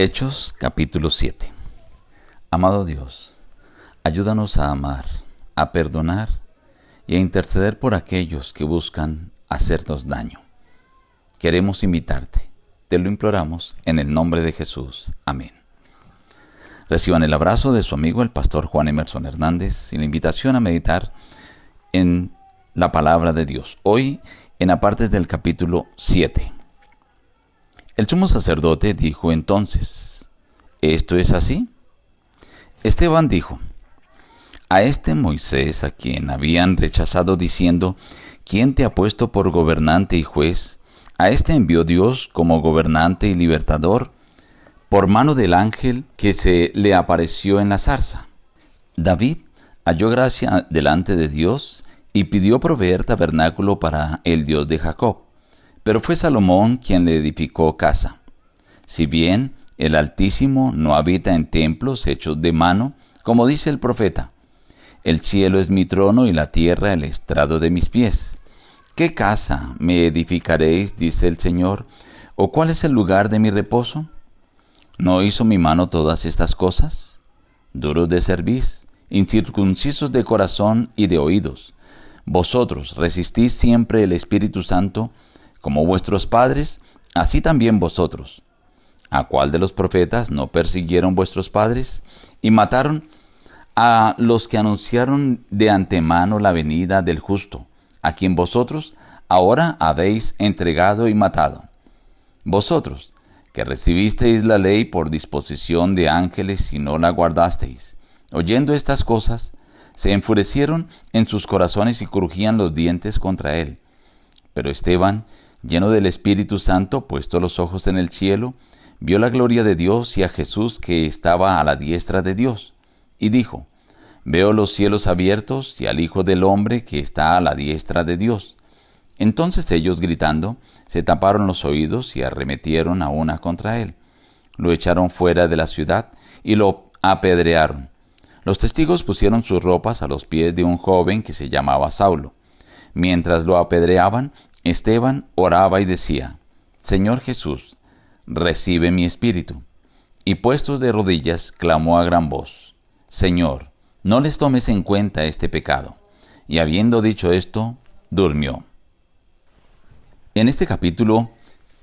Hechos capítulo 7 Amado Dios, ayúdanos a amar, a perdonar y a interceder por aquellos que buscan hacernos daño. Queremos invitarte, te lo imploramos en el nombre de Jesús. Amén. Reciban el abrazo de su amigo el pastor Juan Emerson Hernández y la invitación a meditar en la palabra de Dios. Hoy en apartes del capítulo 7. El sumo sacerdote dijo entonces, ¿esto es así? Esteban dijo, a este Moisés a quien habían rechazado diciendo, ¿quién te ha puesto por gobernante y juez? A este envió Dios como gobernante y libertador por mano del ángel que se le apareció en la zarza. David halló gracia delante de Dios y pidió proveer tabernáculo para el Dios de Jacob. Pero fue Salomón quien le edificó casa. Si bien el Altísimo no habita en templos hechos de mano, como dice el profeta, el cielo es mi trono y la tierra el estrado de mis pies. ¿Qué casa me edificaréis, dice el Señor? ¿O cuál es el lugar de mi reposo? ¿No hizo mi mano todas estas cosas? Duros de cerviz, incircuncisos de corazón y de oídos. Vosotros resistís siempre el Espíritu Santo, como vuestros padres, así también vosotros. ¿A cuál de los profetas no persiguieron vuestros padres y mataron a los que anunciaron de antemano la venida del justo, a quien vosotros ahora habéis entregado y matado? Vosotros, que recibisteis la ley por disposición de ángeles y no la guardasteis, oyendo estas cosas, se enfurecieron en sus corazones y crujían los dientes contra él. Pero Esteban, lleno del Espíritu Santo, puesto los ojos en el cielo, vio la gloria de Dios y a Jesús que estaba a la diestra de Dios, y dijo, Veo los cielos abiertos y al Hijo del Hombre que está a la diestra de Dios. Entonces ellos, gritando, se taparon los oídos y arremetieron a una contra él. Lo echaron fuera de la ciudad y lo apedrearon. Los testigos pusieron sus ropas a los pies de un joven que se llamaba Saulo. Mientras lo apedreaban, Esteban oraba y decía, Señor Jesús, recibe mi espíritu. Y puestos de rodillas, clamó a gran voz, Señor, no les tomes en cuenta este pecado. Y habiendo dicho esto, durmió. En este capítulo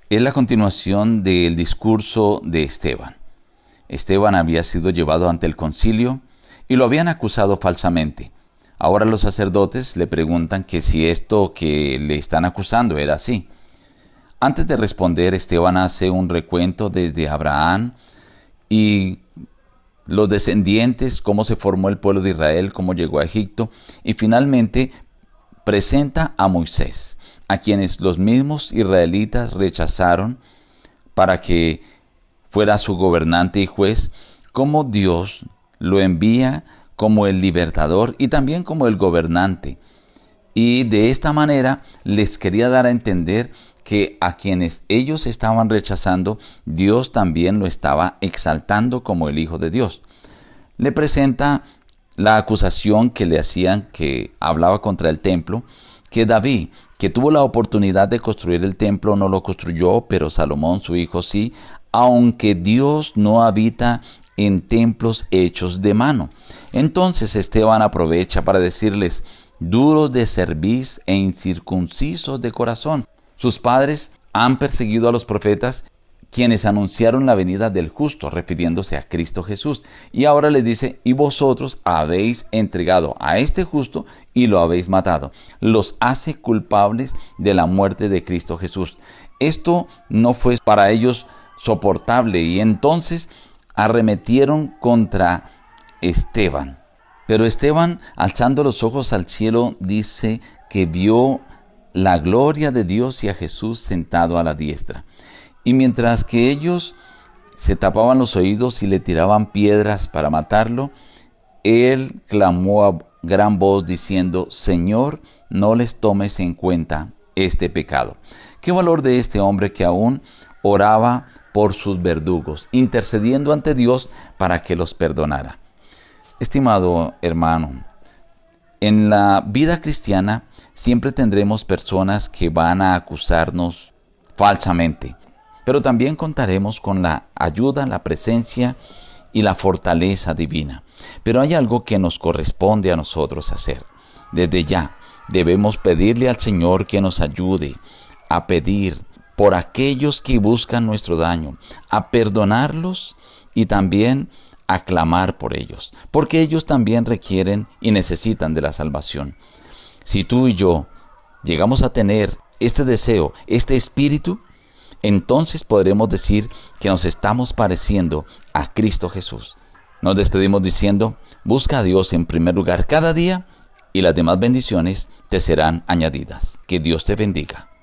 es la continuación del discurso de Esteban. Esteban había sido llevado ante el concilio y lo habían acusado falsamente. Ahora los sacerdotes le preguntan que si esto que le están acusando era así. Antes de responder, Esteban hace un recuento desde Abraham y los descendientes, cómo se formó el pueblo de Israel, cómo llegó a Egipto, y finalmente presenta a Moisés, a quienes los mismos israelitas rechazaron para que fuera su gobernante y juez, cómo Dios lo envía como el libertador y también como el gobernante. Y de esta manera les quería dar a entender que a quienes ellos estaban rechazando, Dios también lo estaba exaltando como el Hijo de Dios. Le presenta la acusación que le hacían que hablaba contra el templo, que David, que tuvo la oportunidad de construir el templo, no lo construyó, pero Salomón su hijo sí, aunque Dios no habita en templos hechos de mano. Entonces Esteban aprovecha para decirles, duros de cerviz e incircuncisos de corazón. Sus padres han perseguido a los profetas quienes anunciaron la venida del justo, refiriéndose a Cristo Jesús. Y ahora le dice, y vosotros habéis entregado a este justo y lo habéis matado. Los hace culpables de la muerte de Cristo Jesús. Esto no fue para ellos soportable y entonces arremetieron contra Esteban. Pero Esteban, alzando los ojos al cielo, dice que vio la gloria de Dios y a Jesús sentado a la diestra. Y mientras que ellos se tapaban los oídos y le tiraban piedras para matarlo, él clamó a gran voz diciendo, Señor, no les tomes en cuenta este pecado. Qué valor de este hombre que aún oraba por sus verdugos, intercediendo ante Dios para que los perdonara. Estimado hermano, en la vida cristiana siempre tendremos personas que van a acusarnos falsamente. pero también contaremos con la ayuda, la presencia y la fortaleza divina. Pero hay algo que nos corresponde a nosotros hacer. Desde ya debemos pedirle al Señor que nos ayude a pedir por aquellos que buscan nuestro daño, a perdonarlos y también a clamar por ellos, porque ellos también requieren y necesitan de la salvación. Si tú y yo llegamos a tener este deseo, este espíritu, entonces podremos decir que nos estamos pareciendo a Cristo Jesús. Nos despedimos diciendo, busca a Dios en primer lugar cada día y las demás bendiciones te serán añadidas. Que Dios te bendiga.